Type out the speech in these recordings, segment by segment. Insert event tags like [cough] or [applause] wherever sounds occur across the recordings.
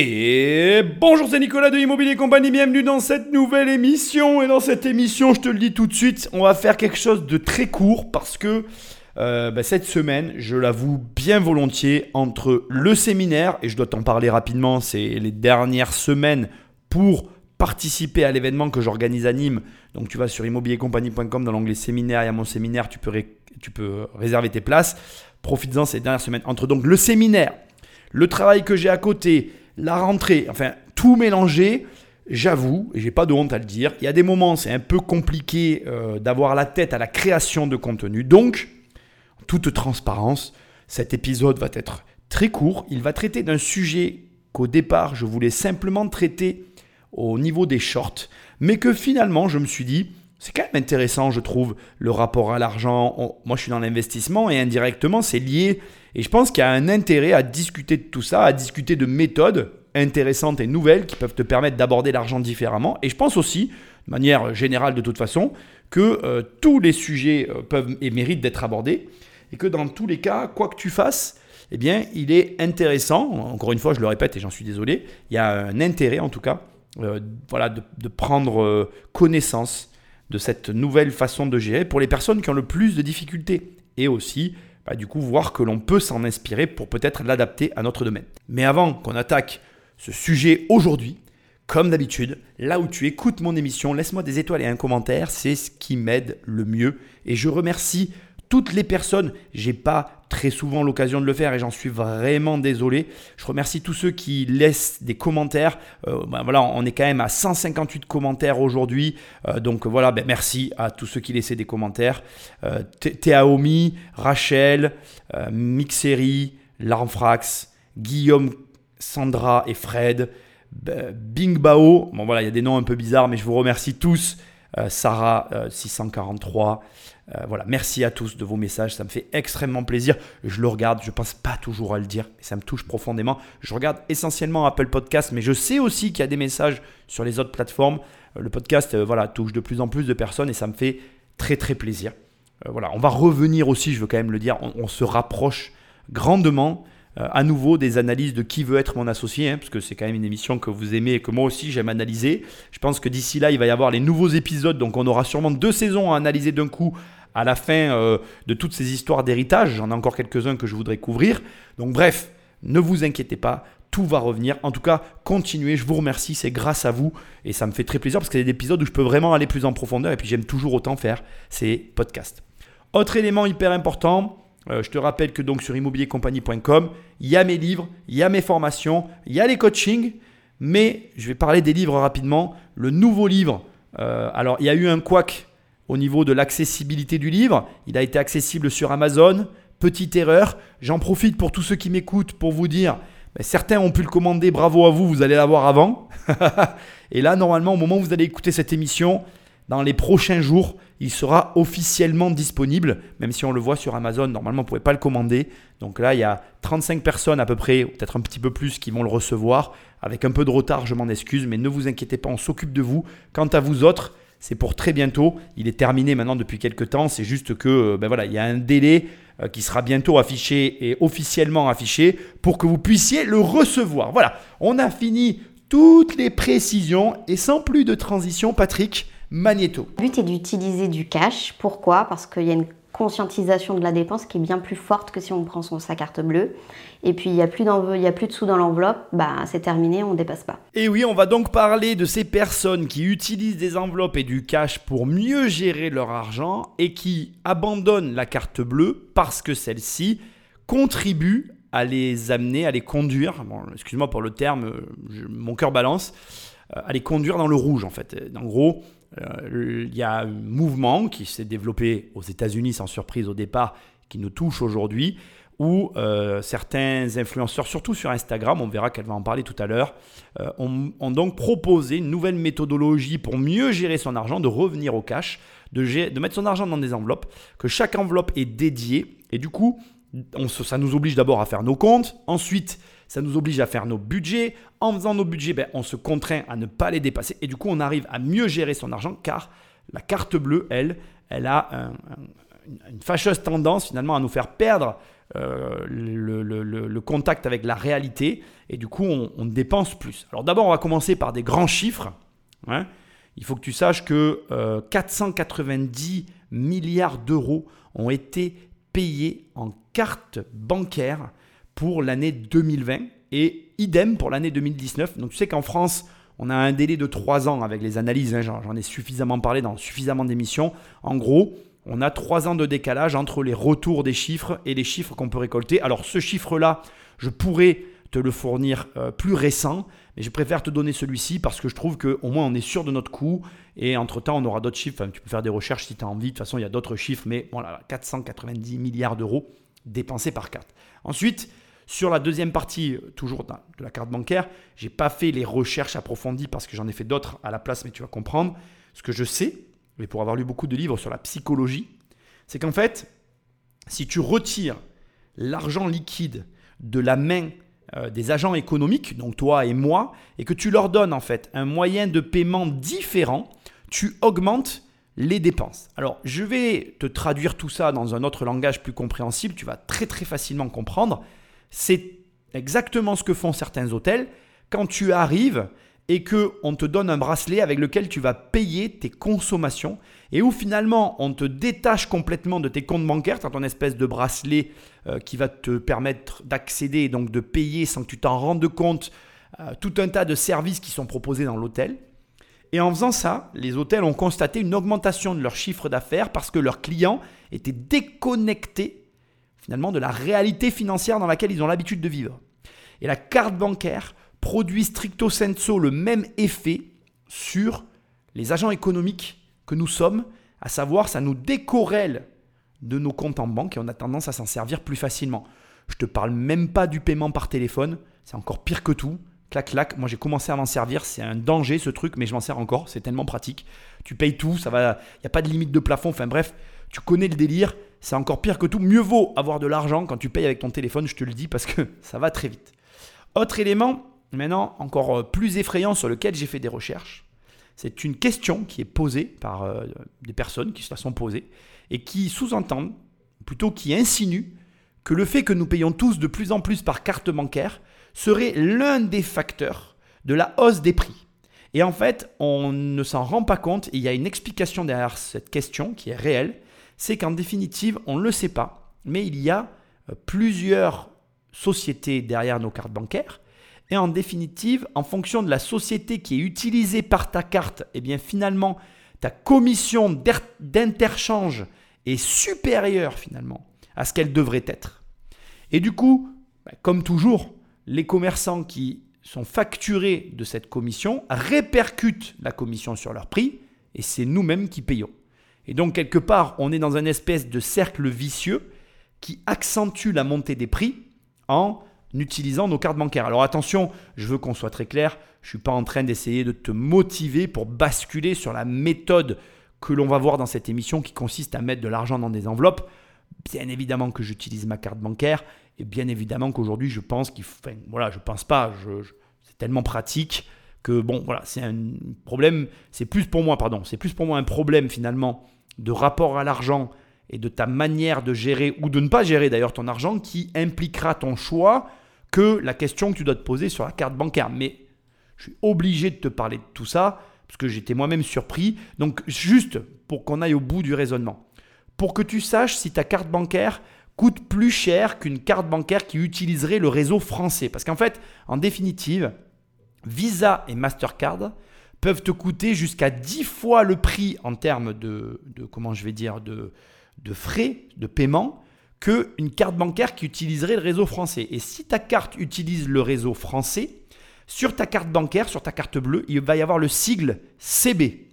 Et bonjour, c'est Nicolas de Immobilier Compagnie, bienvenue dans cette nouvelle émission. Et dans cette émission, je te le dis tout de suite, on va faire quelque chose de très court parce que euh, bah, cette semaine, je l'avoue bien volontiers, entre le séminaire, et je dois t'en parler rapidement, c'est les dernières semaines pour participer à l'événement que j'organise à Nîmes. Donc tu vas sur immobiliercompagnie.com dans l'onglet séminaire, il y a mon séminaire, tu peux, tu peux réserver tes places. Profites-en ces dernières semaines. Entre donc le séminaire, le travail que j'ai à côté, la rentrée, enfin tout mélangé, j'avoue, et j'ai pas de honte à le dire, il y a des moments c'est un peu compliqué euh, d'avoir la tête à la création de contenu. Donc, toute transparence, cet épisode va être très court. Il va traiter d'un sujet qu'au départ je voulais simplement traiter au niveau des shorts, mais que finalement je me suis dit, c'est quand même intéressant, je trouve, le rapport à l'argent. Moi, je suis dans l'investissement et indirectement, c'est lié. Et je pense qu'il y a un intérêt à discuter de tout ça, à discuter de méthodes intéressantes et nouvelles qui peuvent te permettre d'aborder l'argent différemment. Et je pense aussi, de manière générale de toute façon, que euh, tous les sujets euh, peuvent et méritent d'être abordés. Et que dans tous les cas, quoi que tu fasses, eh bien, il est intéressant, encore une fois, je le répète et j'en suis désolé, il y a un intérêt en tout cas, euh, voilà, de, de prendre connaissance de cette nouvelle façon de gérer pour les personnes qui ont le plus de difficultés. Et aussi, bah, du coup, voir que l'on peut s'en inspirer pour peut-être l'adapter à notre domaine. Mais avant qu'on attaque ce sujet aujourd'hui, comme d'habitude, là où tu écoutes mon émission, laisse-moi des étoiles et un commentaire, c'est ce qui m'aide le mieux. Et je remercie toutes les personnes, j'ai pas très souvent l'occasion de le faire et j'en suis vraiment désolé. Je remercie tous ceux qui laissent des commentaires. Euh, ben voilà, on est quand même à 158 commentaires aujourd'hui. Euh, donc voilà, ben merci à tous ceux qui laissaient des commentaires. Euh, Théaomi, Rachel, Mixeri, Larmfrax, Guillaume, Sandra et Fred, Bing Bao. Bon voilà, il y a des noms un peu bizarres, mais je vous remercie tous. Sarah 643. Euh, voilà, merci à tous de vos messages, ça me fait extrêmement plaisir. Je le regarde, je ne pense pas toujours à le dire, ça me touche profondément. Je regarde essentiellement Apple Podcast, mais je sais aussi qu'il y a des messages sur les autres plateformes. Euh, le podcast euh, voilà, touche de plus en plus de personnes et ça me fait très très plaisir. voilà, on va revenir aussi, je veux quand même le dire, on, se rapproche grandement à nouveau des analyses de qui veut être mon associé, hein, parce que c'est quand même une émission que vous aimez et que moi aussi j'aime analyser. Je pense que d'ici là, il va y avoir les nouveaux épisodes, donc on aura sûrement deux saisons à analyser d'un coup à la fin euh, de toutes ces histoires d'héritage. J'en ai encore quelques-uns que je voudrais couvrir. Donc bref, ne vous inquiétez pas, tout va revenir. En tout cas, continuez, je vous remercie, c'est grâce à vous et ça me fait très plaisir parce qu'il y a des épisodes où je peux vraiment aller plus en profondeur et puis j'aime toujours autant faire ces podcasts. Autre élément hyper important, euh, je te rappelle que donc sur immobiliercompagnie.com, il y a mes livres, il y a mes formations, il y a les coachings, mais je vais parler des livres rapidement. Le nouveau livre, euh, alors il y a eu un couac au niveau de l'accessibilité du livre. Il a été accessible sur Amazon. Petite erreur. J'en profite pour tous ceux qui m'écoutent pour vous dire, ben, certains ont pu le commander, bravo à vous, vous allez l'avoir avant. [laughs] Et là, normalement, au moment où vous allez écouter cette émission, dans les prochains jours, il sera officiellement disponible, même si on le voit sur Amazon, normalement on ne pouvait pas le commander. Donc là, il y a 35 personnes à peu près, peut-être un petit peu plus, qui vont le recevoir. Avec un peu de retard, je m'en excuse, mais ne vous inquiétez pas, on s'occupe de vous. Quant à vous autres, c'est pour très bientôt. Il est terminé maintenant depuis quelques temps. C'est juste que euh, ben voilà, il y a un délai euh, qui sera bientôt affiché et officiellement affiché pour que vous puissiez le recevoir. Voilà, on a fini toutes les précisions et sans plus de transition, Patrick. Magnéto. Le but est d'utiliser du cash. Pourquoi? Parce qu'il y a une conscientisation de la dépense qui est bien plus forte que si on prend sa carte bleue. Et puis il n'y a, plus a plus de sous dans l'enveloppe, bah, c'est terminé, on ne dépasse pas. Et oui, on va donc parler de ces personnes qui utilisent des enveloppes et du cash pour mieux gérer leur argent et qui abandonnent la carte bleue parce que celle-ci contribue à les amener, à les conduire, bon, excuse-moi pour le terme, mon cœur balance, euh, à les conduire dans le rouge en fait. En gros, euh, il y a un mouvement qui s'est développé aux États-Unis sans surprise au départ, qui nous touche aujourd'hui, où euh, certains influenceurs, surtout sur Instagram, on verra qu'elle va en parler tout à l'heure, euh, ont, donc proposé une nouvelle méthodologie pour mieux gérer son argent, de revenir au cash, de mettre son argent dans des enveloppes, que chaque enveloppe est dédiée, et du coup, ça nous oblige d'abord à faire nos comptes, ensuite ça nous oblige à faire nos budgets. En faisant nos budgets, ben, on se contraint à ne pas les dépasser. Et du coup, on arrive à mieux gérer son argent car la carte bleue, elle, elle a une fâcheuse tendance finalement à nous faire perdre euh, le, contact avec la réalité et du coup on, dépense plus. Alors d'abord on va commencer par des grands chiffres. Hein. Il faut que tu saches que 490 euh, milliards d'euros ont été payés en cartes bancaires pour l'année 2020 et idem pour l'année 2019. Donc tu sais qu'en France, on a un délai de 3 ans avec les analyses, hein, j'en ai suffisamment parlé dans suffisamment d'émissions. En gros, on a 3 ans de décalage entre les retours des chiffres et les chiffres qu'on peut récolter. Alors ce chiffre-là, je pourrais te le fournir euh, plus récent, mais je préfère te donner celui-ci parce que je trouve qu'au moins on est sûr de notre coût et entre-temps on aura d'autres chiffres. tu peux faire des recherches si tu as envie, de toute façon il y a d'autres chiffres, mais voilà, 490 milliards d'euros dépensés par carte. Ensuite, sur la deuxième partie, toujours de la carte bancaire, j'ai pas fait les recherches approfondies parce que j'en ai fait d'autres à la place, mais tu vas comprendre. Ce que je sais, mais pour avoir lu beaucoup de livres sur la psychologie, c'est qu'en fait, si tu retires l'argent liquide de la main euh, des agents économiques, donc toi et moi, et que tu leur donnes en fait un moyen de paiement différent, tu augmentes les dépenses. Alors, je vais te traduire tout ça dans un autre langage plus compréhensible, tu vas très très facilement comprendre. C'est exactement ce que font certains hôtels. Quand tu arrives et que on te donne un bracelet avec lequel tu vas payer tes consommations et où finalement on te détache complètement de tes comptes bancaires, tu as ton espèce de bracelet euh, qui va te permettre d'accéder et donc de payer sans que tu t'en rendes compte euh, tout un tas de services qui sont proposés dans l'hôtel. Et en faisant ça, les hôtels ont constaté une augmentation de leur chiffre d'affaires parce que leurs clients étaient déconnectés finalement de la réalité financière dans laquelle ils ont l'habitude de vivre. Et la carte bancaire produit stricto sensu le même effet sur les agents économiques que nous sommes, à savoir ça nous décorrèle de nos comptes en banque et on a tendance à s'en servir plus facilement. Je te parle même pas du paiement par téléphone, c'est encore pire que tout. Clac, clac. Moi, j'ai commencé à m'en servir. C'est un danger, ce truc, mais je m'en sers encore. C'est tellement pratique. Tu payes tout, ça va. Il n'y a pas de limite de plafond. Enfin, bref, tu connais le délire c'est encore pire que tout. Mieux vaut avoir de l'argent quand tu payes avec ton téléphone, je te le dis, parce que [laughs] ça va très vite. Autre élément, maintenant encore euh, plus effrayant sur lequel j'ai fait des recherches, c'est une question qui est posée par euh, des personnes qui se la sont posées et qui sous-entendent, plutôt qui insinuent, que le fait que nous payons tous de plus en plus par carte bancaire serait l'un des facteurs de la hausse des prix. Et en fait, on ne s'en rend pas compte. il y a une explication derrière cette question qui est réelle c'est qu'en définitive, on ne le sait pas, mais il y a euh, plusieurs sociétés derrière nos cartes bancaires. Et en définitive, en fonction de la société qui est utilisée par ta carte, eh bien finalement, ta commission d'interchange est supérieure finalement à ce qu'elle devrait être. Et du coup, bah, comme toujours, les commerçants qui sont facturés de cette commission répercutent la commission sur leur prix et c'est nous-mêmes qui payons. Et donc, quelque part, on est dans un espèce de cercle vicieux qui accentue la montée des prix en utilisant nos cartes bancaires. Alors attention, je veux qu'on soit très clair, je ne suis pas en train d'essayer de te motiver pour basculer sur la méthode que l'on va voir dans cette émission qui consiste à mettre de l'argent dans des enveloppes. Bien évidemment que j'utilise ma carte bancaire et bien évidemment qu'aujourd'hui je pense qu'il faut... Voilà, je pense pas, c'est tellement pratique que bon, voilà, c'est un problème, c'est plus pour moi, pardon, c'est plus pour moi un problème finalement de rapport à l'argent et de ta manière de gérer ou de ne pas gérer d'ailleurs ton argent qui impliquera ton choix que la question que tu dois te poser sur la carte bancaire. Mais je suis obligé de te parler de tout ça parce que j'étais moi-même surpris. Donc juste pour qu'on aille au bout du raisonnement. Pour que tu saches si ta carte bancaire coûte plus cher qu'une carte bancaire qui utiliserait le réseau français. Parce qu'en fait, en définitive, Visa et Mastercard peuvent te coûter jusqu'à 10 fois le prix en termes de, comment je vais dire, de, frais de paiement qu'une carte bancaire qui utiliserait le réseau français. Et si ta carte utilise le réseau français, sur ta carte bancaire, sur ta carte bleue, il va y avoir le sigle CB.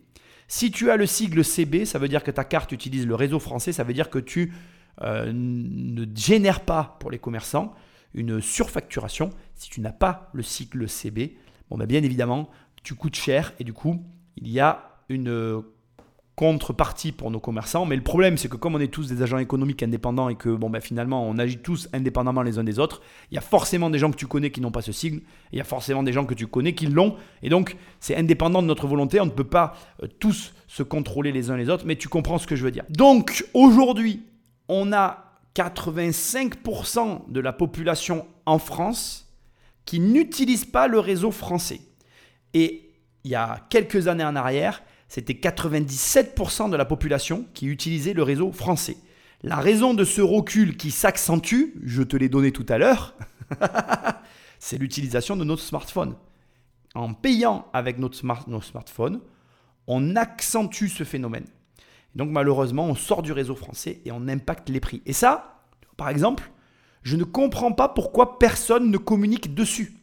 Si tu as le sigle CB, ça veut dire que ta carte utilise le réseau français, ça veut dire que tu euh, ne génères pas pour les commerçants une surfacturation si tu n'as pas le sigle CB. Bon, ben bien évidemment, tu coûtes cher et du coup, il y a une euh, contrepartie pour nos commerçants. Mais le problème, c'est que comme on est tous des agents économiques indépendants et que bon, ben, finalement, on agit tous indépendamment les uns des autres, il y a forcément des gens que tu connais qui n'ont pas ce signe, il y a forcément des gens que tu connais qui l'ont. Et donc, c'est indépendant de notre volonté. On ne peut pas euh, tous se contrôler les uns les autres, mais tu comprends ce que je veux dire. Donc, aujourd'hui, on a 85% de la population en France qui n'utilise pas le réseau français. Et il y a quelques années en arrière, c'était 97% de la population qui utilisait le réseau français. La raison de ce recul qui s'accentue, je te l'ai donné tout à l'heure, [laughs] c'est l'utilisation de notre smartphone. En payant avec notre smartphone, on accentue ce phénomène. Donc malheureusement, on sort du réseau français et on impacte les prix. Et ça, par exemple, je ne comprends pas pourquoi personne ne communique dessus.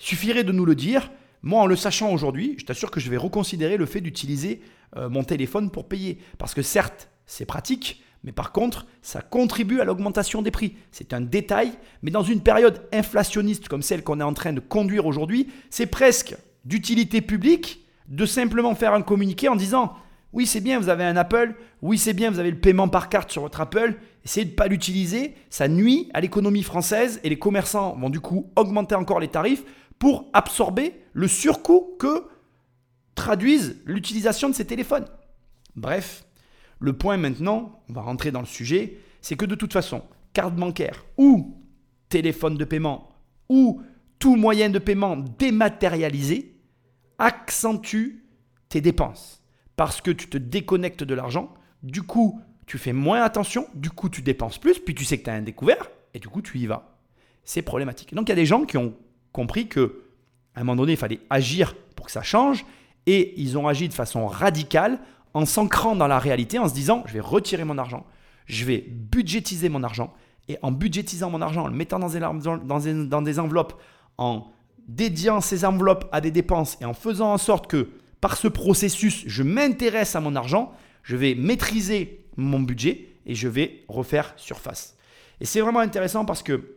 Il suffirait de nous le dire. Moi, en le sachant aujourd'hui, je t'assure que je vais reconsidérer le fait d'utiliser euh, mon téléphone pour payer. Parce que certes, c'est pratique, mais par contre, ça contribue à l'augmentation des prix. C'est un détail, mais dans une période inflationniste comme celle qu'on est en train de conduire aujourd'hui, c'est presque d'utilité publique de simplement faire un communiqué en disant oui, c'est bien, vous avez un Apple. Oui, c'est bien, vous avez le paiement par carte sur votre Apple. Essayez de ne pas l'utiliser. Ça nuit à l'économie française et les commerçants vont du coup augmenter encore les tarifs pour absorber le surcoût que traduisent l'utilisation de ces téléphones. Bref, le point maintenant, on va rentrer dans le sujet, c'est que de toute façon, carte bancaire ou téléphone de paiement ou tout moyen de paiement dématérialisé accentue tes dépenses parce que tu te déconnectes de l'argent. Du coup, tu fais moins attention, du coup, tu dépenses plus, puis tu sais que tu as un découvert, et du coup, tu y vas. C'est problématique. Donc, il y a des gens qui ont compris que à un moment donné, il fallait agir pour que ça change, et ils ont agi de façon radicale en s'ancrant dans la réalité, en se disant, je vais retirer mon argent, je vais budgétiser mon argent, et en budgétisant mon argent, en le mettant dans des, dans des enveloppes, en dédiant ces enveloppes à des dépenses, et en faisant en sorte que par ce processus, je m'intéresse à mon argent, je vais maîtriser mon budget et je vais refaire surface. Et c'est vraiment intéressant parce que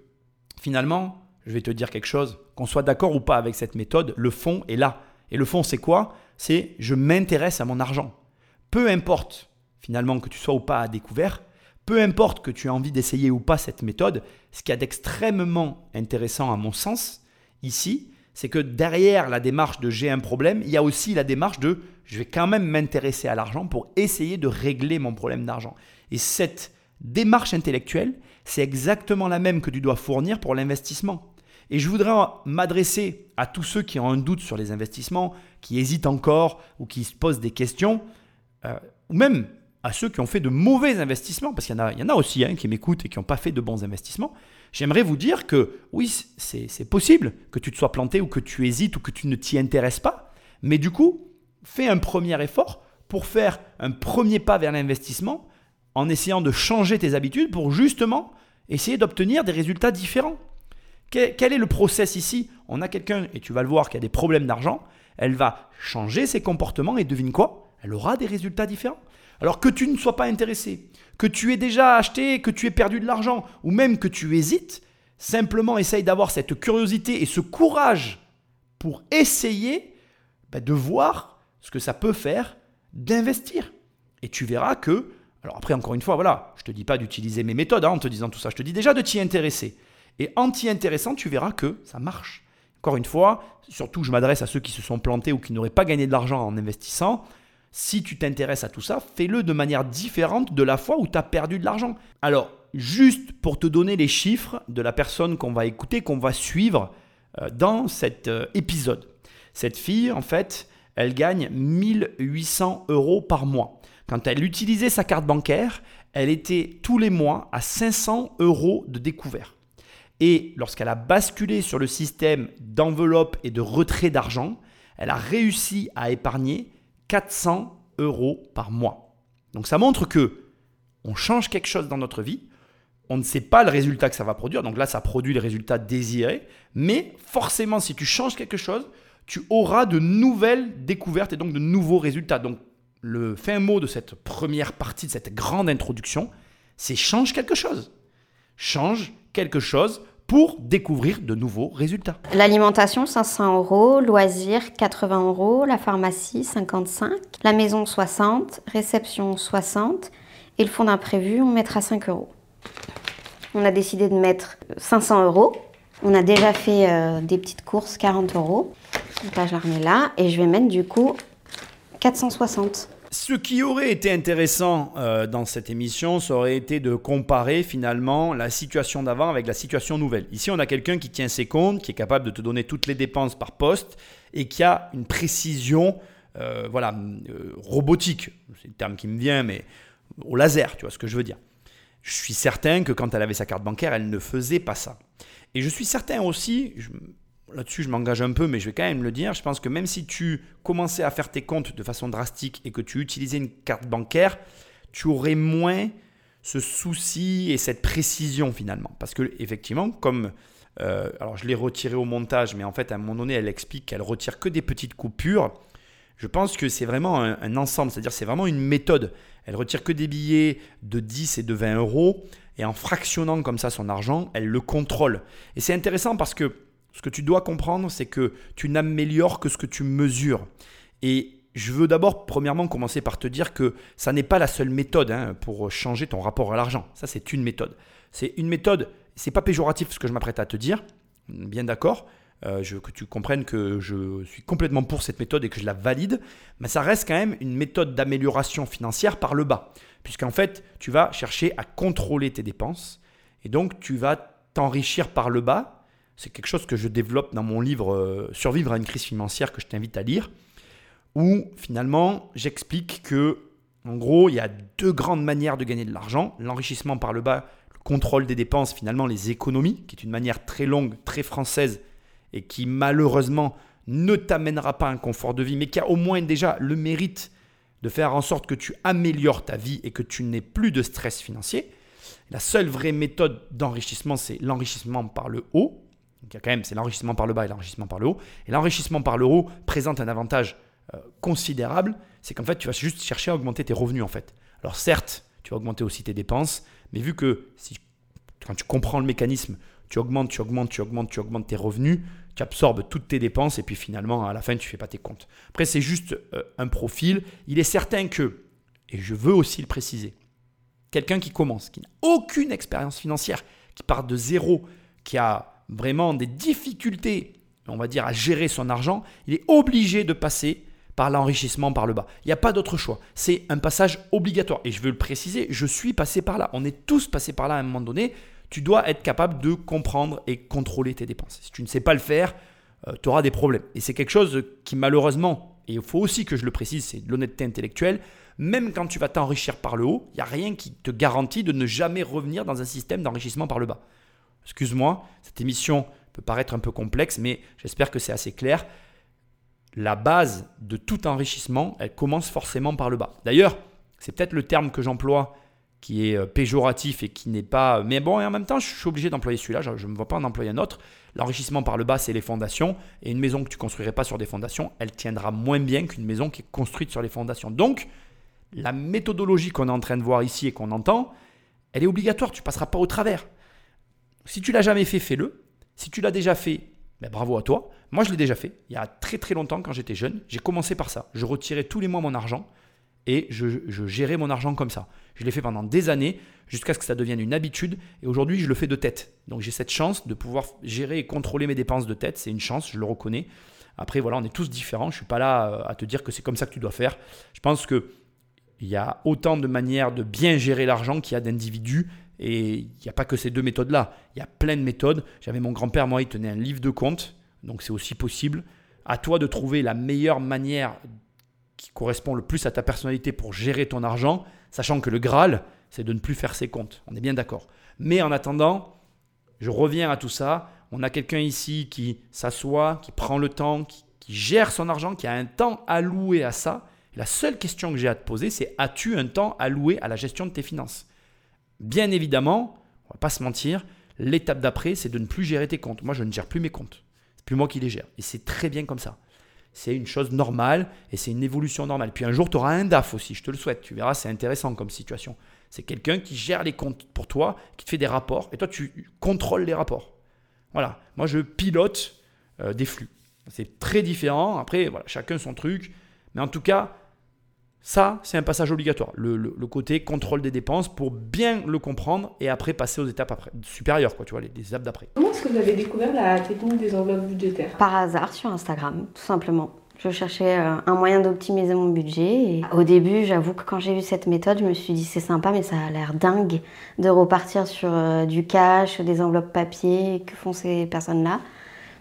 finalement, je vais te dire quelque chose, qu'on soit d'accord ou pas avec cette méthode, le fond est là. Et le fond, c'est quoi? C'est je m'intéresse à mon argent. Peu importe finalement que tu sois ou pas à découvert, peu importe que tu aies envie d'essayer ou pas cette méthode, ce qui a d'extrêmement intéressant à mon sens ici, c'est que derrière la démarche de j'ai un problème, il y a aussi la démarche de je vais quand même m'intéresser à l'argent pour essayer de régler mon problème d'argent. Et cette démarche intellectuelle, c'est exactement la même que tu dois fournir pour l'investissement. Et je voudrais m'adresser à tous ceux qui ont un doute sur les investissements, qui hésitent encore ou qui se posent des questions, euh, ou même à ceux qui ont fait de mauvais investissements, parce qu'il y, y, en a aussi hein, qui m'écoutent et qui n'ont pas fait de bons investissements. J'aimerais vous dire que oui, c'est possible que tu te sois planté ou que tu hésites ou que tu ne t'y intéresses pas, mais du coup, fais un premier effort pour faire un premier pas vers l'investissement en essayant de changer tes habitudes pour justement essayer d'obtenir des résultats différents. Quel, est le process ici? On a quelqu'un, et tu vas le voir, qui a des problèmes d'argent, elle va changer ses comportements et devine quoi? Elle aura des résultats différents. Alors que tu ne sois pas intéressé, que tu aies déjà acheté, que tu aies perdu de l'argent, ou même que tu hésites, simplement essaye d'avoir cette curiosité et ce courage pour essayer bah, de voir ce que ça peut faire d'investir. Et tu verras que, alors après encore une fois, voilà, je ne te dis pas d'utiliser mes méthodes hein, en te disant tout ça, je te dis déjà de t'y intéresser. Et en t'y intéressant, tu verras que ça marche. Encore une fois, surtout je m'adresse à ceux qui se sont plantés ou qui n'auraient pas gagné de l'argent en investissant si tu t'intéresses à tout ça, fais-le de manière différente de la fois où tu as perdu de l'argent. Alors, juste pour te donner les chiffres de la personne qu'on va écouter, qu'on va suivre euh, dans cet euh, épisode. Cette fille, en fait, elle gagne 1800 euros par mois. Quand elle utilisait sa carte bancaire, elle était tous les mois à 500 euros de découvert. Et lorsqu'elle a basculé sur le système d'enveloppe et de retrait d'argent, elle a réussi à épargner 400 euros par mois. Donc ça montre que on change quelque chose dans notre vie, on ne sait pas le résultat que ça va produire, donc là ça produit le résultat désiré, mais forcément si tu changes quelque chose, tu auras de nouvelles découvertes et donc de nouveaux résultats. Donc le fin mot de cette première partie, de cette grande introduction, c'est change quelque chose. Change quelque chose pour découvrir de nouveaux résultats. L'alimentation, 500 euros, loisirs, 80 euros, la pharmacie, 55, la maison, 60, réception, 60, et le fonds d'imprévu, on mettra 5 euros. On a décidé de mettre 500 euros. On a déjà fait euh, des petites courses, 40 euros. Donc là, je la remets là, et je vais mettre du coup 460. Ce qui aurait été intéressant euh, dans cette émission, ça aurait été de comparer finalement la situation d'avant avec la situation nouvelle. Ici, on a quelqu'un qui tient ses comptes, qui est capable de te donner toutes les dépenses par poste et qui a une précision euh, voilà, euh, robotique. C'est le terme qui me vient, mais au laser, tu vois ce que je veux dire. Je suis certain que quand elle avait sa carte bancaire, elle ne faisait pas ça. Et je suis certain aussi, là-dessus je m'engage un peu, mais je vais quand même le dire, je pense que même si tu commençais à faire tes comptes de façon drastique et que tu utilisais une carte bancaire, tu aurais moins ce souci et cette précision finalement. Parce que effectivement, comme... Euh, alors je l'ai retiré au montage, mais en fait à un moment donné, elle explique qu'elle retire que des petites coupures. Je pense que c'est vraiment un, un ensemble, c'est-à-dire c'est vraiment une méthode. Elle retire que des billets de 10 et de 20 euros, et en fractionnant comme ça son argent, elle le contrôle. Et c'est intéressant parce que ce que tu dois comprendre, c'est que tu n'améliores que ce que tu mesures. Et je veux d'abord, premièrement, commencer par te dire que ça n'est pas la seule méthode hein, pour changer ton rapport à l'argent. Ça, c'est une méthode. C'est une méthode, c'est pas péjoratif ce que je m'apprête à te dire, bien d'accord. Euh, je, que tu comprennes que je suis complètement pour cette méthode et que je la valide, mais ça reste quand même une méthode d'amélioration financière par le bas, puisqu'en fait, tu vas chercher à contrôler tes dépenses, et donc tu vas t'enrichir par le bas c'est quelque chose que je développe dans mon livre euh, Survivre à une crise financière que je t'invite à lire, où finalement j'explique que, en gros, il y a deux grandes manières de gagner de l'argent l'enrichissement par le bas, le contrôle des dépenses, finalement les économies, qui est une manière très longue, très française, et qui malheureusement ne t'amènera pas un confort de vie, mais qui a au moins déjà le mérite de faire en sorte que tu améliores ta vie et que tu n'aies plus de stress financier. La seule vraie méthode d'enrichissement, c'est l'enrichissement par le haut, donc il y a quand même, c'est l'enrichissement par le bas et l'enrichissement par le haut. Et l'enrichissement par le haut présente un avantage euh, considérable, c'est qu'en fait, tu vas juste chercher à augmenter tes revenus en fait. Alors certes, tu vas augmenter aussi tes dépenses, mais vu que quand tu comprends le mécanisme, tu augmentes, tu augmentes, tu augmentes, tu augmentes tes revenus, tu absorbes toutes tes dépenses et puis finalement, à la fin, tu ne fais pas tes comptes. Après, c'est juste euh, un profil. Il est certain que, et je veux aussi le préciser, quelqu'un qui commence, qui n'a aucune expérience financière, qui part de zéro, qui a vraiment des difficultés, on va dire, à gérer son argent, il est obligé de passer par l'enrichissement par le bas. Il n'y a pas d'autre choix. C'est un passage obligatoire. Et je veux le préciser, je suis passé par là. On est tous passés par là à un moment donné. Tu dois être capable de comprendre et contrôler tes dépenses. Si tu ne sais pas le faire, euh, tu auras des problèmes. Et c'est quelque chose qui malheureusement, et il faut aussi que je le précise, c'est de l'honnêteté intellectuelle, même quand tu vas t'enrichir par le haut, il n'y a rien qui te garantit de ne jamais revenir dans un système d'enrichissement par le bas. Excuse-moi, cette émission peut paraître un peu complexe, mais j'espère que c'est assez clair. La base de tout enrichissement, elle commence forcément par le bas. D'ailleurs, c'est peut-être le terme que j'emploie qui est euh, péjoratif et qui n'est pas... Mais bon, et en même temps, je suis obligé d'employer celui-là, je ne me vois pas en employer un autre. L'enrichissement par le bas, c'est les fondations. Et une maison que tu construirais pas sur des fondations, elle tiendra moins bien qu'une maison qui est construite sur les fondations. Donc, la méthodologie qu'on est en train de voir ici et qu'on entend, elle est obligatoire, tu passeras pas au travers. Si tu l'as jamais fait, fais-le. Si tu l'as déjà fait, ben bravo à toi. Moi, je l'ai déjà fait. Il y a très très longtemps, quand j'étais jeune, j'ai commencé par ça. Je retirais tous les mois mon argent et je, gérais mon argent comme ça. Je l'ai fait pendant des années jusqu'à ce que ça devienne une habitude. Et aujourd'hui, je le fais de tête. Donc j'ai cette chance de pouvoir gérer et contrôler mes dépenses de tête. C'est une chance, je le reconnais. Après, voilà, on est tous différents. Je ne suis pas là euh, à te dire que c'est comme ça que tu dois faire. Je pense qu'il y a autant de manières de bien gérer l'argent qu'il y a d'individus et il n'y a pas que ces deux méthodes-là. Il y a plein de méthodes. J'avais mon grand-père, moi, il tenait un livre de compte. Donc c'est aussi possible. À toi de trouver la meilleure manière qui correspond le plus à ta personnalité pour gérer ton argent, sachant que le Graal, c'est de ne plus faire ses comptes. On est bien d'accord. Mais en attendant, je reviens à tout ça. On a quelqu'un ici qui s'assoit, qui prend le temps, qui, qui, gère son argent, qui a un temps alloué à ça. la seule question que j'ai à te poser, c'est as-tu un temps alloué à la gestion de tes finances? Bien évidemment, on va pas se mentir, l'étape d'après, c'est de ne plus gérer tes comptes. Moi, je ne gère plus mes comptes. C'est plus moi qui les gère. Et c'est très bien comme ça. C'est une chose normale et c'est une évolution normale. Puis un jour, tu auras un DAF aussi, je te le souhaite. Tu verras, c'est intéressant comme situation. C'est quelqu'un qui gère les comptes pour toi, qui te fait des rapports et toi, tu contrôles les rapports. Voilà. Moi, je pilote euh, des flux. C'est très différent. Après, voilà, chacun son truc. Mais en tout cas, ça, c'est un passage obligatoire. Le, côté contrôle des dépenses pour bien le comprendre et après passer aux étapes après, supérieures, quoi, tu vois, les, les étapes d'après. Comment est-ce que vous avez découvert la technique des enveloppes budgétaires? Par hasard sur Instagram, tout simplement. Je cherchais euh, un moyen d'optimiser mon budget. Et au début, j'avoue que quand j'ai vu cette méthode, je me suis dit c'est sympa, mais ça a l'air dingue de repartir sur euh, du cash, des enveloppes papier. Que font ces personnes-là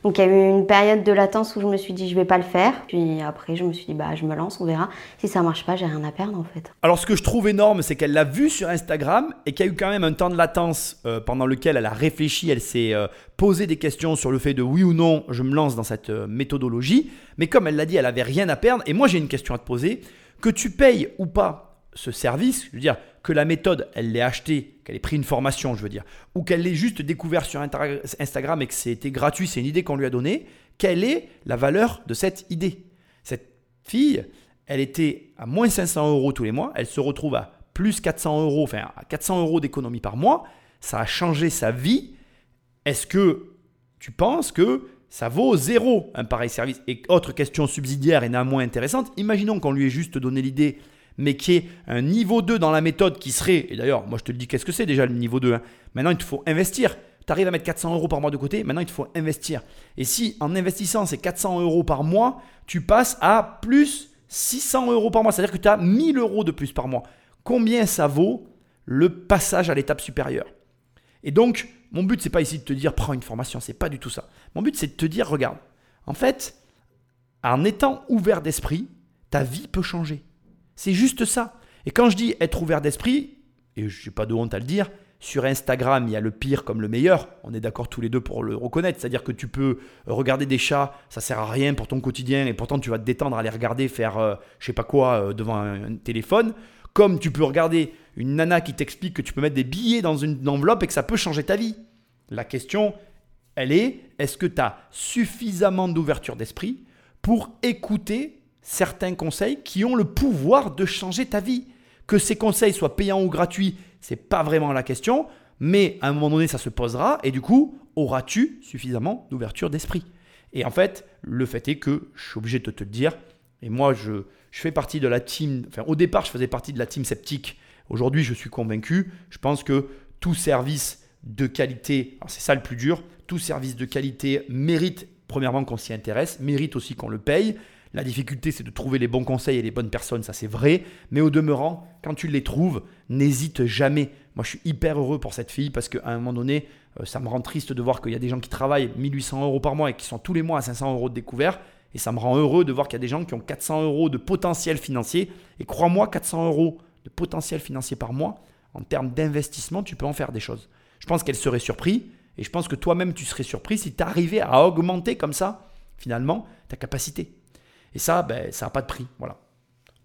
donc il y a eu une période de latence où je me suis dit je vais pas le faire. Puis après je me suis dit bah je me lance, on verra. Si ça marche pas, j'ai rien à perdre en fait. Alors ce que je trouve énorme, c'est qu'elle l'a vu sur Instagram et qu'il y a eu quand même un temps de latence euh, pendant lequel elle a réfléchi, elle s'est euh, posé des questions sur le fait de oui ou non je me lance dans cette euh, méthodologie. Mais comme elle l'a dit, elle avait rien à perdre. Et moi j'ai une question à te poser. Que tu payes ou pas ce service, je veux dire, que la méthode, elle l'ait achetée, qu'elle ait pris une formation, je veux dire, ou qu'elle l'ait juste découvert sur Instagram et que c'était gratuit, c'est une idée qu'on lui a donnée, quelle est la valeur de cette idée? Cette fille, elle était à moins 500 euros tous les mois, elle se retrouve à plus 400 euros, enfin à 400 euros d'économie par mois, ça a changé sa vie. Est-ce que tu penses que ça vaut zéro un pareil service? Et autre question subsidiaire et néanmoins intéressante, imaginons qu'on lui ait juste donné l'idée mais qui est un niveau 2 dans la méthode qui serait, et d'ailleurs, moi je te le dis, qu'est-ce que c'est déjà le niveau 2 hein? Maintenant, il te faut investir. Tu arrives à mettre 400 euros par mois de côté, maintenant il te faut investir. Et si en investissant ces 400 euros par mois, tu passes à plus 600 euros par mois, c'est-à-dire que tu as 1000 euros de plus par mois, combien ça vaut le passage à l'étape supérieure? Et donc, mon but, c'est pas ici de te dire prends une formation, c'est pas du tout ça. Mon but, c'est de te dire regarde, en fait, en étant ouvert d'esprit, ta vie peut changer. C'est juste ça. Et quand je dis être ouvert d'esprit, et je n'ai pas de honte à le dire, sur Instagram, il y a le pire comme le meilleur. On est d'accord tous les deux pour le reconnaître. C'est-à-dire que tu peux regarder des chats, ça sert à rien pour ton quotidien, et pourtant tu vas te détendre à les regarder faire euh, je sais pas quoi euh, devant un, téléphone. Comme tu peux regarder une nana qui t'explique que tu peux mettre des billets dans une enveloppe et que ça peut changer ta vie. La question, elle est est-ce que tu as suffisamment d'ouverture d'esprit pour écouter certains conseils qui ont le pouvoir de changer ta vie. Que ces conseils soient payants ou gratuits, c'est pas vraiment la question, mais à un moment donné, ça se posera et du coup, auras-tu suffisamment d'ouverture d'esprit? Et en fait, le fait est que je suis obligé de te le dire, et moi, je, je fais partie de la team, enfin, au départ, je faisais partie de la team sceptique. Aujourd'hui, je suis convaincu. Je pense que tout service de qualité, c'est ça le plus dur, tout service de qualité mérite, premièrement, qu'on s'y intéresse, mérite aussi qu'on le paye. La difficulté, c'est de trouver les bons conseils et les bonnes personnes, ça c'est vrai. Mais au demeurant, quand tu les trouves, n'hésite jamais. Moi, je suis hyper heureux pour cette fille parce qu'à un moment donné, euh, ça me rend triste de voir qu'il y a des gens qui travaillent 1800 euros par mois et qui sont tous les mois à 500 euros de découvert. Et ça me rend heureux de voir qu'il y a des gens qui ont 400 euros de potentiel financier. Et crois-moi, 400 euros de potentiel financier par mois, en termes d'investissement, tu peux en faire des choses. Je pense qu'elle serait surprise. Et je pense que toi-même, tu serais surpris si tu arrivais à augmenter comme ça, finalement, ta capacité. Et ça, ben, ça n'a pas de prix. Voilà.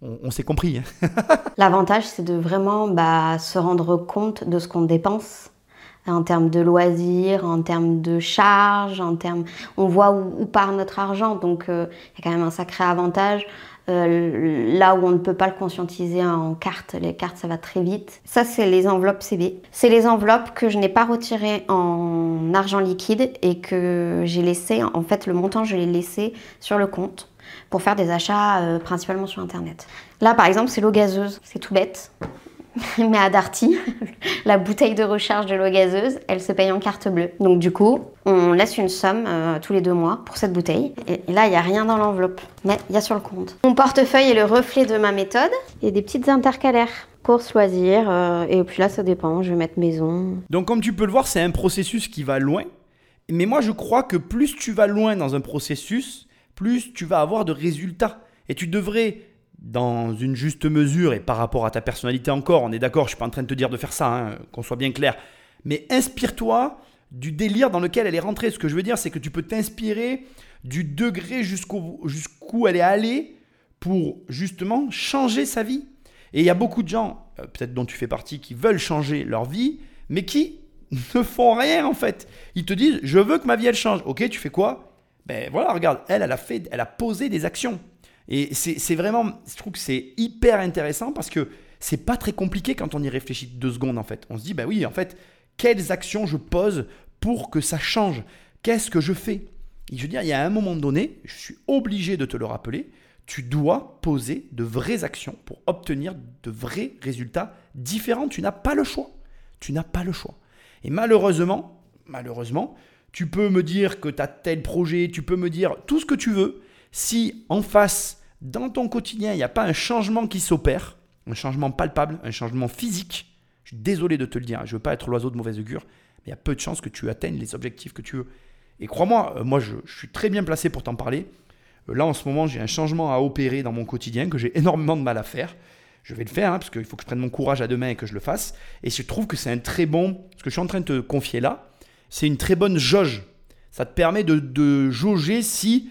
On, s'est compris. Hein. [laughs] L'avantage, c'est de vraiment bah, se rendre compte de ce qu'on dépense en termes de loisirs, en termes de charges, en termes... On voit où, part notre argent, donc euh, il y a quand même un sacré avantage. Euh, là où on ne peut pas le conscientiser en carte, les cartes ça va très vite. Ça c'est les enveloppes CB. C'est les enveloppes que je n'ai pas retirées en argent liquide et que j'ai laissé, en fait le montant je l'ai laissé sur le compte pour faire des achats euh, principalement sur Internet. Là, par exemple, c'est l'eau gazeuse. C'est tout bête. [laughs] Mais à Darty, [laughs] la bouteille de recharge de l'eau gazeuse, elle se paye en carte bleue. Donc du coup, on laisse une somme euh, tous les deux mois pour cette bouteille. Et, là, il n'y a rien dans l'enveloppe, mais il y a sur le compte. Mon portefeuille est le reflet de ma méthode. A des petites intercalaires. Course, loisirs, euh, et puis là, ça dépend. Je vais mettre maison. Donc comme tu peux le voir, c'est un processus qui va loin. Mais moi, je crois que plus tu vas loin dans un processus, plus tu vas avoir de résultats. Et tu devrais, dans une juste mesure et par rapport à ta personnalité encore, on est d'accord, je ne suis pas en train de te dire de faire ça, hein, qu'on soit bien clair, mais inspire-toi du délire dans lequel elle est rentrée. Ce que je veux dire, c'est que tu peux t'inspirer du degré jusqu'où elle est allée pour justement changer sa vie. Et il y a beaucoup de gens, euh, peut-être dont tu fais partie, qui veulent changer leur vie, mais qui [laughs] ne font rien en fait. Ils te disent, je veux que ma vie elle change. Ok, tu fais quoi? Ben voilà, regarde, elle, elle a, fait, elle a posé des actions. Et c'est vraiment, je trouve que c'est hyper intéressant parce que c'est pas très compliqué quand on y réfléchit deux secondes en fait. On se dit, bah oui, en fait, quelles actions je pose pour que ça change? Qu'est-ce que je fais? Je veux dire, il y a un moment donné, je suis obligé de te le rappeler, tu dois poser de vraies actions pour obtenir de vrais résultats différents. Tu n'as pas le choix. Tu n'as pas le choix. Et malheureusement, malheureusement, tu peux me dire que tu as tel projet, tu peux me dire tout ce que tu veux. si en face, dans ton quotidien, il n'y a pas un changement qui s'opère, un changement palpable, un changement physique, je suis désolé de te le dire, je ne veux pas être l'oiseau de mauvaise augure, mais il y a peu de chances que tu atteignes les objectifs que tu veux. Et crois-moi, euh, moi je, suis très bien placé pour t'en parler. Euh, là en ce moment, j'ai un changement à opérer dans mon quotidien que j'ai [laughs] énormément de mal à faire. Je vais le faire, hein, parce qu'il faut que je prenne mon courage à deux mains et que je le fasse. Et je trouve que c'est un très bon, ce que je suis en train de te confier là, c'est une très bonne jauge. Ça te permet de, jauger si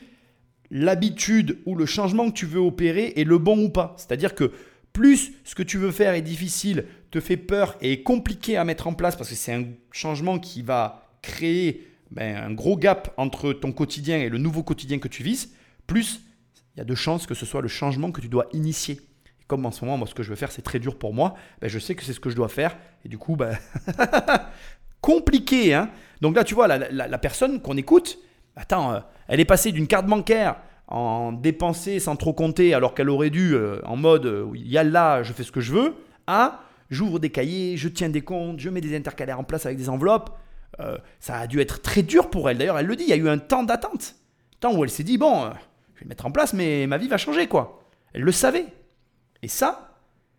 l'habitude ou le changement que tu veux opérer est le bon ou pas. C'est-à-dire que plus ce que tu veux faire est difficile, te fait peur et est compliqué à mettre en place parce que c'est un changement qui va créer ben, un gros gap entre ton quotidien et le nouveau quotidien que tu vises, plus il y a de chances que ce soit le changement que tu dois initier. Comme en ce moment, moi, ce que je veux faire, c'est très dur pour moi, ben, je sais que c'est ce que je dois faire. Et du coup, ben, [laughs] compliqué. Hein Donc là, tu vois, la, personne qu'on écoute, attends, euh, elle est passée d'une carte bancaire en dépenser sans trop compter alors qu'elle aurait dû euh, en mode euh, il y a là, je fais ce que je veux, à j'ouvre des cahiers, je tiens des comptes, je mets des intercalaires en place avec des enveloppes. Ça a dû être très dur pour elle. D'ailleurs, elle le dit, il y a eu un temps d'attente. Temps où elle s'est dit, bon, je vais le mettre en place, mais ma vie va changer, quoi. Elle le savait. Et ça,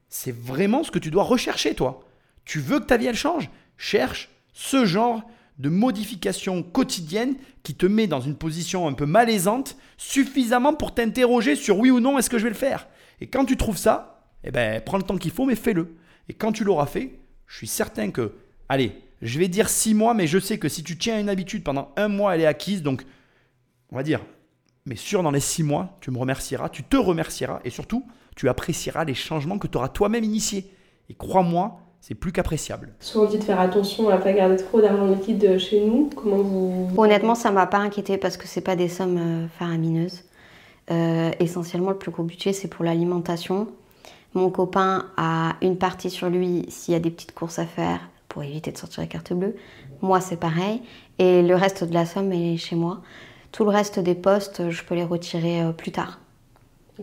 c'est vraiment ce que tu dois rechercher, toi. Tu veux que ta vie, elle change? Cherche ce genre de modification quotidienne qui te met dans une position un peu malaisante, suffisamment pour t'interroger sur oui ou non est-ce que je vais le faire? Et quand tu trouves ça, eh ben, prends le temps qu'il faut, mais fais-le. Et quand tu l'auras fait, je suis certain que, allez, je vais dire six mois, mais je sais que si tu tiens une habitude pendant un mois, elle est acquise. Donc, on va dire, mais sûr, dans les six mois, tu me remercieras, tu te remercieras et surtout, tu apprécieras les changements que tu auras toi-même initiés. Et crois-moi, c'est plus qu'appréciable. Souvent on dit de faire attention à ne pas garder trop d'argent liquide chez nous. Comment vous... Honnêtement, ça m'a pas inquiété parce que c'est pas des sommes euh, faramineuses. Euh, essentiellement, le plus gros budget, c'est pour l'alimentation. Mon copain a une partie sur lui s'il y a des petites courses à faire pour éviter de sortir la carte bleue. Moi, c'est pareil. Et le reste de la somme est chez moi. Tout le reste des postes, je peux les retirer euh, plus tard.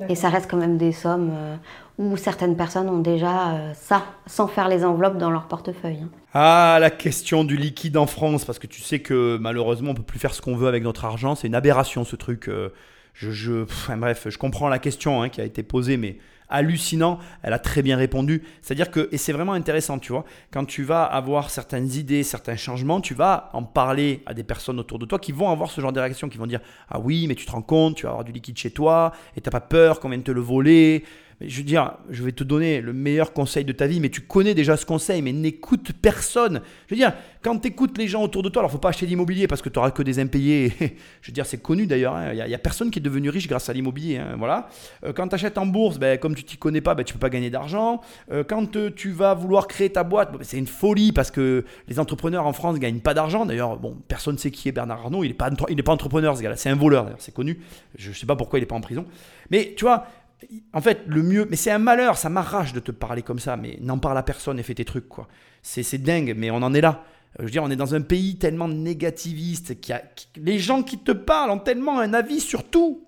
Et ça reste quand même des sommes euh, où certaines personnes ont déjà euh, ça, sans faire les enveloppes dans leur portefeuille. Hein. Ah, la question du liquide en France, parce que tu sais que malheureusement on peut plus faire ce qu'on veut avec notre argent, c'est une aberration ce truc. Euh, je, bref, je comprends la question hein, qui a été posée, mais hallucinant. Elle a très bien répondu. C'est-à-dire que, et c'est vraiment intéressant, tu vois, quand tu vas avoir certaines idées, certains changements, tu vas en parler à des personnes autour de toi qui vont avoir ce genre de réaction, qui vont dire Ah oui, mais tu te rends compte, tu vas avoir du liquide chez toi et tu n'as pas peur qu'on vienne te le voler je veux dire, je vais te donner le meilleur conseil de ta vie, mais tu connais déjà ce conseil, mais n'écoute personne. Je veux dire, quand tu écoutes les gens autour de toi, alors faut pas acheter d'immobilier parce que tu n'auras que des impayés. [laughs] je veux dire, c'est connu d'ailleurs. Hein. Il n'y a, personne qui est devenu riche grâce à l'immobilier. Hein, voilà. Euh, quand tu achètes en bourse, ben, comme tu t'y connais pas, ben, tu peux pas gagner d'argent. Euh, quand euh, tu vas vouloir créer ta boîte, ben, c'est une folie parce que les entrepreneurs en France gagnent pas d'argent. D'ailleurs, bon, personne ne sait qui est Bernard Arnault. Il n'est pas, pas entrepreneur, ce gars-là. C'est un voleur, d'ailleurs, c'est connu. Je ne sais pas pourquoi il n'est pas en prison. Mais tu vois, en fait, le mieux, mais c'est un malheur, ça m'arrache de te parler comme ça, mais n'en parle à personne et fais tes trucs, quoi. C'est dingue, mais on en est là. Je veux dire, on est dans un pays tellement négativiste, qui a, les gens qui te parlent ont tellement un avis sur tout.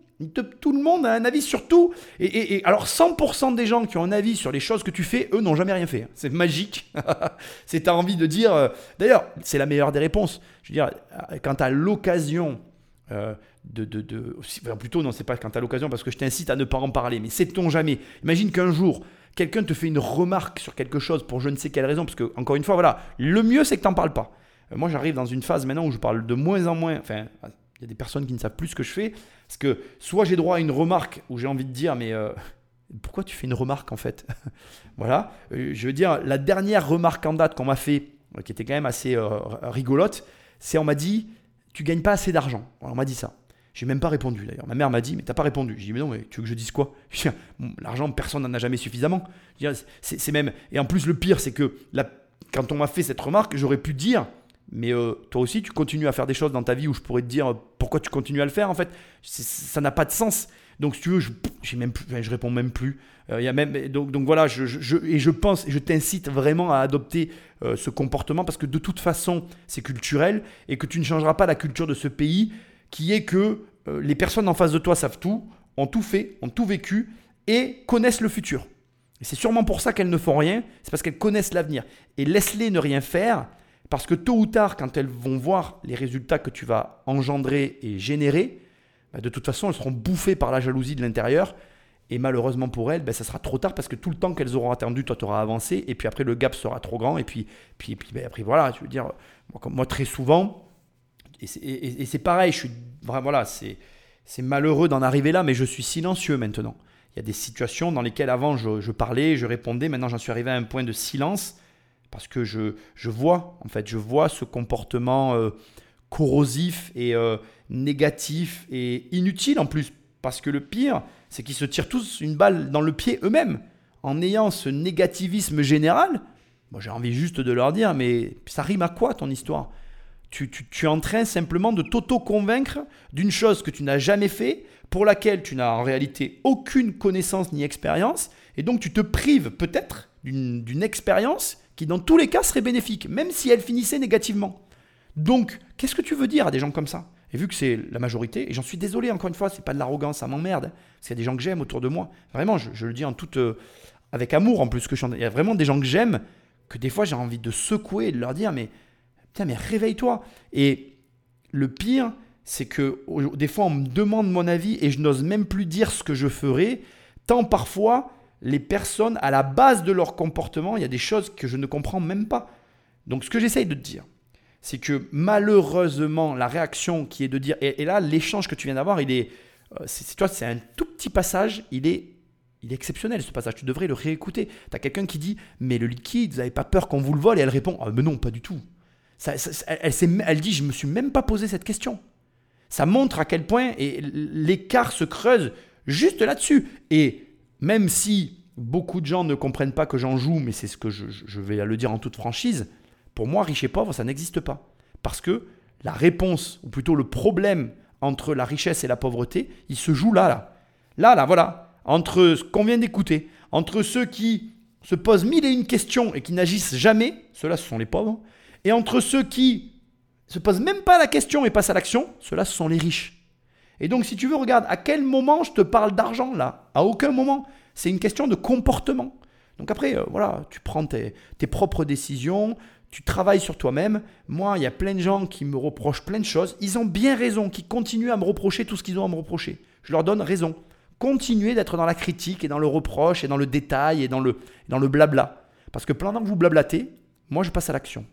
tout le monde a un avis sur tout. Et, alors, 100% des gens qui ont un avis sur les choses que tu fais, eux, n'ont jamais rien fait. C'est magique. [laughs] c'est as envie de dire. Euh, d'ailleurs, c'est la meilleure des réponses. Je veux dire, quand tu as l'occasion euh, de, plutôt non c'est pas quand tu as l'occasion parce que je t'incite à ne pas en parler mais sait-on jamais? Imagine qu'un jour quelqu'un te fait une remarque sur quelque chose pour je ne sais quelle raison parce que encore une fois voilà le mieux c'est que t'en parles pas euh, moi j'arrive dans une phase maintenant où je parle de moins en moins enfin il y a des personnes qui ne savent plus ce que je fais parce que soit j'ai droit à une remarque où j'ai envie de dire mais euh, [laughs] pourquoi tu fais une remarque en fait? [laughs] Voilà je veux dire la dernière remarque en date qu'on m'a fait qui était quand même assez rigolote c'est on m'a dit tu gagnes pas assez d'argent. On m'a dit ça. J'ai même pas répondu d'ailleurs. Ma mère m'a dit, mais t'as pas répondu. J'ai dit, mais non, mais tu veux que je dise quoi? [laughs] L'argent, personne n'en a jamais suffisamment. C'est même. Et en plus, le pire, c'est que quand on m'a fait cette remarque, j'aurais pu dire, mais euh, toi aussi, tu continues à faire des choses dans ta vie où je pourrais te dire pourquoi tu continues à le faire en fait. Ça n'a pas de sens. Donc, si tu veux, je, même plus, je réponds même plus. Euh, y a même, donc, donc voilà, je, et je pense, je t'incite vraiment à adopter euh, ce comportement parce que de toute façon, c'est culturel et que tu ne changeras pas la culture de ce pays qui est que euh, les personnes en face de toi savent tout, ont tout fait, ont tout vécu et connaissent le futur. C'est sûrement pour ça qu'elles ne font rien, c'est parce qu'elles connaissent l'avenir. Et laisse-les ne rien faire, parce que tôt ou tard, quand elles vont voir les résultats que tu vas engendrer et générer, bah, de toute façon, elles seront bouffées par la jalousie de l'intérieur. Et malheureusement pour elles, ben, ça sera trop tard parce que tout le temps qu'elles auront attendu, toi, tu auras avancé. Et puis après, le gap sera trop grand. Et puis, puis, puis ben, après, voilà, je veux dire, moi, moi très souvent, et c'est pareil, je suis voilà, c'est malheureux d'en arriver là, mais je suis silencieux maintenant. Il y a des situations dans lesquelles avant je, parlais, je répondais, maintenant j'en suis arrivé à un point de silence parce que je, vois, en fait, je vois ce comportement euh, corrosif et euh, négatif et inutile en plus. Parce que le pire, c'est qu'ils se tirent tous une balle dans le pied eux-mêmes. En ayant ce négativisme général, moi j'ai envie juste de leur dire, mais ça rime à quoi ton histoire? Tu, tu, es en train simplement de t'auto-convaincre d'une chose que tu n'as jamais fait, pour laquelle tu n'as en réalité aucune connaissance ni expérience, et donc tu te prives peut-être d'une expérience qui dans tous les cas serait bénéfique, même si elle finissait négativement. Donc, qu'est-ce que tu veux dire à des gens comme ça? Et vu que c'est la majorité, et j'en suis désolé encore une fois, c'est pas de l'arrogance, ça m'emmerde, hein, parce qu'il y a des gens que j'aime autour de moi. Vraiment, je, le dis en toute, euh, avec amour en plus que je Il y a vraiment des gens que j'aime que des fois j'ai envie de secouer et de leur dire mais putain mais réveille-toi. Et le pire, c'est que des fois on me demande mon avis et je n'ose même plus dire ce que je ferai, tant parfois les personnes à la base de leur comportement, il y a des choses que je ne comprends même pas. Donc ce que j'essaye de te dire, c'est que malheureusement, la réaction qui est de dire, et, là, l'échange que tu viens d'avoir, il est, euh, c'est, toi, c'est un tout petit passage, il est, il est exceptionnel ce passage, tu devrais le réécouter. Tu as quelqu'un qui dit, mais le liquide, vous n'avez pas peur qu'on vous le vole? Et elle répond, ah, mais non, pas du tout. Elle, dit, je me suis même pas posé cette question. Ça montre à quel point l'écart se creuse juste là-dessus. Et même si beaucoup de gens ne comprennent pas que j'en joue, mais c'est ce que je, je vais le dire en toute franchise, pour moi, riche et pauvre, ça n'existe pas. Parce que la réponse, ou plutôt le problème entre la richesse et la pauvreté, il se joue là, là. Là, là, voilà. Entre ce qu'on vient d'écouter, entre ceux qui se posent mille et une questions et qui n'agissent jamais, ceux-là, ce sont les pauvres, et entre ceux qui se posent même pas la question et passent à l'action, ceux-là, ce sont les riches. Et donc, si tu veux, regarde, à quel moment je te parle d'argent là? À aucun moment. C'est une question de comportement. Donc après, euh, voilà, tu prends tes, tes propres décisions, tu travailles sur toi-même. Moi, il y a plein de gens qui me reprochent plein de choses. Ils ont bien raison, qui continuent à me reprocher tout ce qu'ils ont à me reprocher. Je leur donne raison. Continuez d'être dans la critique et dans le reproche et dans le détail et dans le, dans le blabla. Parce que pendant que vous blablatez, moi, je passe à l'action.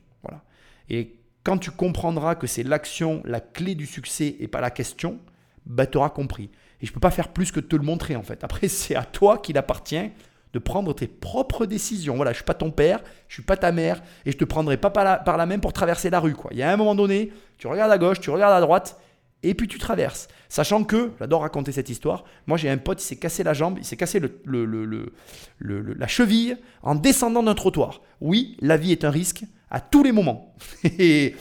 Et quand tu comprendras que c'est l'action, la clé du succès et pas la question, bah, tu auras compris. Et je ne peux pas faire plus que te le montrer en fait. Après, [laughs] c'est à toi qu'il appartient de prendre tes propres décisions. Voilà, je suis pas ton père, je suis pas ta mère, et je te prendrai pas par la, main pour traverser la rue. Quoi. Il y a un moment donné, tu regardes à gauche, tu regardes à droite, et puis tu traverses. Sachant que, j'adore raconter cette histoire, moi j'ai un pote, il s'est cassé la jambe, il s'est cassé la cheville en descendant d'un trottoir. Oui, la vie est un risque à tous les moments. [laughs] Et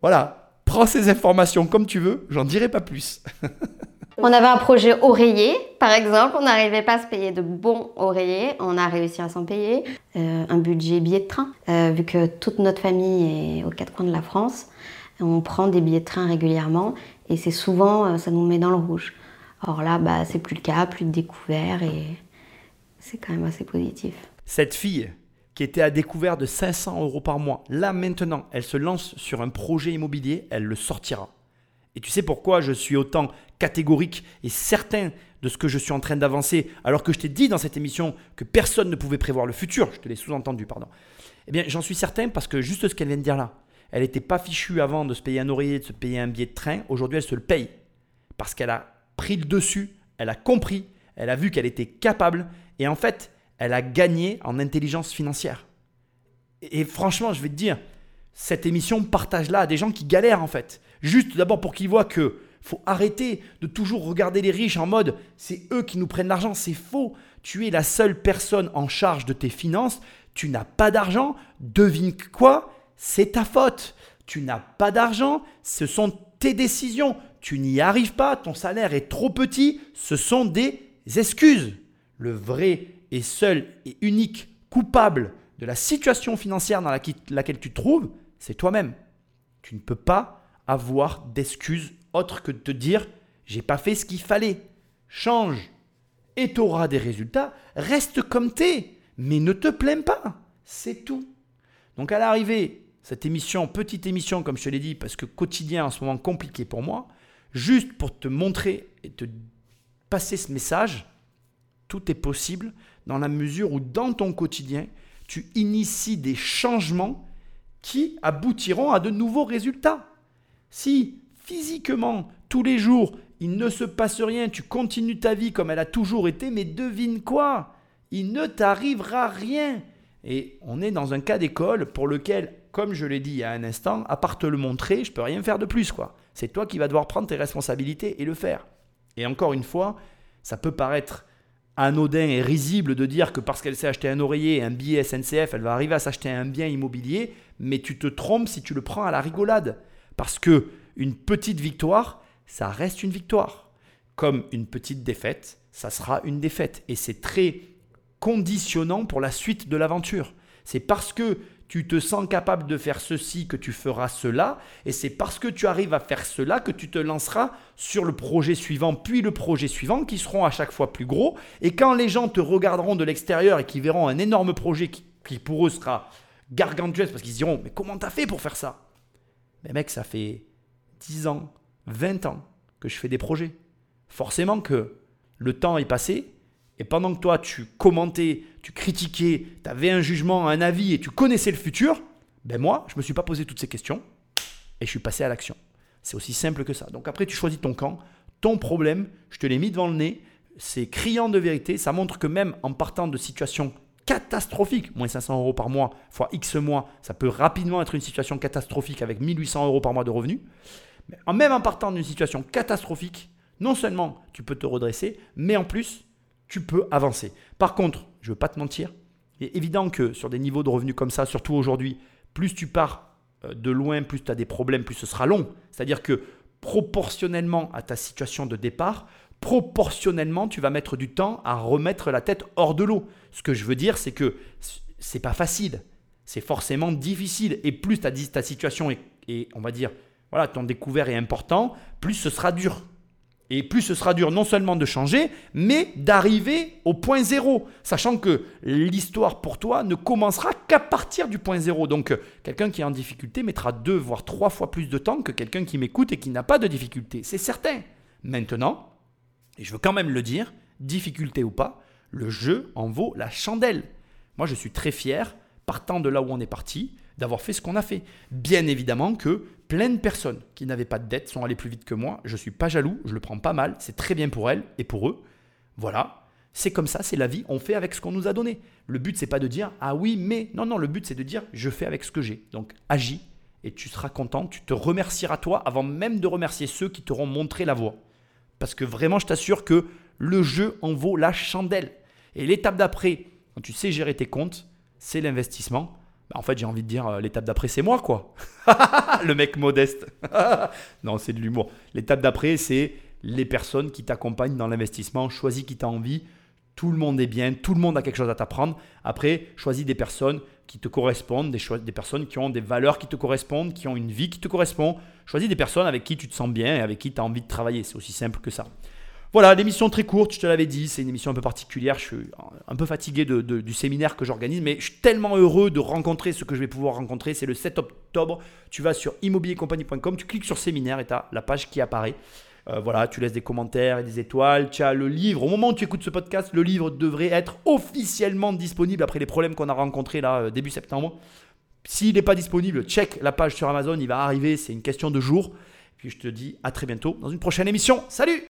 voilà, prends ces informations comme tu veux, j'en dirai pas plus. [laughs] On avait un projet oreiller, par exemple, on n'arrivait pas à se payer de bons oreillers, on a réussi à s'en payer. Euh, un budget billet de train, euh, vu que toute notre famille est aux quatre coins de la France, on prend des billets de train régulièrement et c'est souvent, euh, ça nous met dans le rouge. Or là, bah, c'est plus le cas, plus de découvert et c'est quand même assez positif. Cette fille qui était à découvert de 500 euros par mois, là maintenant, elle se lance sur un projet immobilier, elle le sortira. Et tu sais pourquoi je suis autant catégorique et certain de ce que je suis en train d'avancer, alors que je t'ai dit dans cette émission que personne ne pouvait prévoir le futur, je te l'ai sous-entendu, pardon. Eh bien, j'en suis certain parce que juste ce qu'elle vient de dire là, elle n'était pas fichue avant de se payer un oreiller, de se payer un billet de train, aujourd'hui elle se le paye. Parce qu'elle a pris le dessus, elle a compris, elle a vu qu'elle était capable, et en fait, elle a gagné en intelligence financière. Et franchement, je vais te dire, cette émission partage là à des gens qui galèrent en fait. Juste d'abord pour qu'ils voient que faut arrêter de toujours regarder les riches en mode c'est eux qui nous prennent l'argent, c'est faux. Tu es la seule personne en charge de tes finances, tu n'as pas d'argent, devine quoi? C'est ta faute. Tu n'as pas d'argent, ce sont tes décisions. Tu n'y arrives pas, ton salaire est trop petit, ce sont des excuses. Le vrai et seul et unique coupable de la situation financière dans laquelle tu te trouves, c'est toi-même. Tu ne peux pas avoir d'excuses autres que de te dire j'ai pas fait ce qu'il fallait. Change et tu auras des résultats. Reste comme t'es, mais ne te plains pas. C'est tout. Donc à l'arrivée, cette émission, petite émission comme je te l'ai dit, parce que quotidien en ce moment compliqué pour moi, juste pour te montrer et te passer ce message, tout est possible dans la mesure où dans ton quotidien, tu inities des changements qui aboutiront à de nouveaux résultats. Si physiquement, tous les jours, il ne se passe rien, tu continues ta vie comme elle a toujours été, mais devine quoi? Il ne t'arrivera rien. Et on est dans un cas d'école pour lequel, comme je l'ai dit il y a un instant, à part te le montrer, je peux rien faire de plus. quoi. C'est toi qui vas devoir prendre tes responsabilités et le faire. Et encore une fois, ça peut paraître anodin et risible de dire que parce qu'elle s'est acheté un oreiller et un billet SNCF, elle va arriver à s'acheter un bien immobilier, mais tu te trompes si tu le prends à la rigolade. Parce que une petite victoire, ça reste une victoire. Comme une petite défaite, ça sera une défaite. Et c'est très conditionnant pour la suite de l'aventure. C'est parce que tu te sens capable de faire ceci que tu feras cela, et c'est parce que tu arrives à faire cela que tu te lanceras sur le projet suivant, puis le projet suivant, qui seront à chaque fois plus gros. Et quand les gens te regarderont de l'extérieur et qui verront un énorme projet qui, pour eux sera gargantuesque, parce qu'ils diront, mais comment t'as fait pour faire ça? Mais mec, ça fait 10 ans, 20 ans que je fais des projets. Forcément que le temps est passé, et pendant que toi, tu commentais, tu critiquais, tu avais un jugement, un avis, et tu connaissais le futur, ben moi, je ne me suis pas posé toutes ces questions, et je suis passé à l'action. C'est aussi simple que ça. Donc après, tu choisis ton camp, ton problème, je te l'ai mis devant le nez, c'est criant de vérité, ça montre que même en partant de situations catastrophiques, moins 500 euros par mois, fois X mois, ça peut rapidement être une situation catastrophique avec 1800 euros par mois de revenus. Mais même en partant d'une situation catastrophique, non seulement tu peux te redresser, mais en plus, tu peux avancer. Par contre, je ne veux pas te mentir, il est évident que sur des niveaux de revenus comme ça, surtout aujourd'hui, plus tu pars euh, de loin, plus tu as des problèmes, plus ce sera long. C'est-à-dire que proportionnellement à ta situation de départ, proportionnellement, tu vas mettre du temps à remettre la tête hors de l'eau. Ce que je veux dire, c'est que c'est pas facile. C'est forcément difficile. Et plus ta, situation est, on va dire, voilà, ton découvert est important, plus ce sera dur. Et plus ce sera dur non seulement de changer, mais d'arriver au point zéro, sachant que l'histoire pour toi ne commencera qu'à partir du point zéro. Donc quelqu'un qui est en difficulté mettra deux, voire trois fois plus de temps que quelqu'un qui m'écoute et qui n'a pas de difficulté. C'est certain. Maintenant, et je veux quand même le dire, difficulté ou pas, le jeu en vaut la chandelle. Moi, je suis très fier, partant de là où on est parti, d'avoir fait ce qu'on a fait. Bien évidemment que plein de personnes qui n'avaient pas de dette sont allées plus vite que moi. Je ne suis pas jaloux, je le prends pas mal, c'est très bien pour elles et pour eux. Voilà, c'est comme ça, c'est la vie, on fait avec ce qu'on nous a donné. Le but, c'est pas de dire ah oui, mais non, non, le but, c'est de dire je fais avec ce que j'ai. Donc agis et tu seras content, tu te remercieras toi avant même de remercier ceux qui t'auront montré la voie. Parce que vraiment, je t'assure que le jeu en vaut la chandelle. Et l'étape d'après, quand tu sais gérer tes comptes, c'est l'investissement. Bah, en fait, j'ai envie de dire, euh, l'étape d'après, c'est moi, quoi. [laughs] le mec modeste. [laughs] non, c'est de l'humour. L'étape d'après, c'est les personnes qui t'accompagnent dans l'investissement. Choisis qui t'a envie. Tout le monde est bien, tout le monde a quelque chose à t'apprendre. Après, choisis des personnes qui te correspondent, des, des personnes qui ont des valeurs qui te correspondent, qui ont une vie qui te correspond. Choisis des personnes avec qui tu te sens bien et avec qui tu as envie de travailler. C'est aussi simple que ça. Voilà, l'émission très courte, je te l'avais dit, c'est une émission un peu particulière. Je suis un peu fatigué du séminaire que j'organise, mais je suis tellement heureux de rencontrer ce que je vais pouvoir rencontrer. C'est le 7 octobre. Tu vas sur immobiliercompagnie.com, tu cliques sur séminaire et tu as la page qui apparaît. Euh, voilà, tu laisses des commentaires et des étoiles. Tu as le livre. Au moment où tu écoutes ce podcast, le livre devrait être officiellement disponible après les problèmes qu'on a rencontrés là euh, début septembre. S'il n'est pas disponible, check la page sur Amazon, il va arriver, c'est une question de jour. Puis je te dis à très bientôt dans une prochaine émission. Salut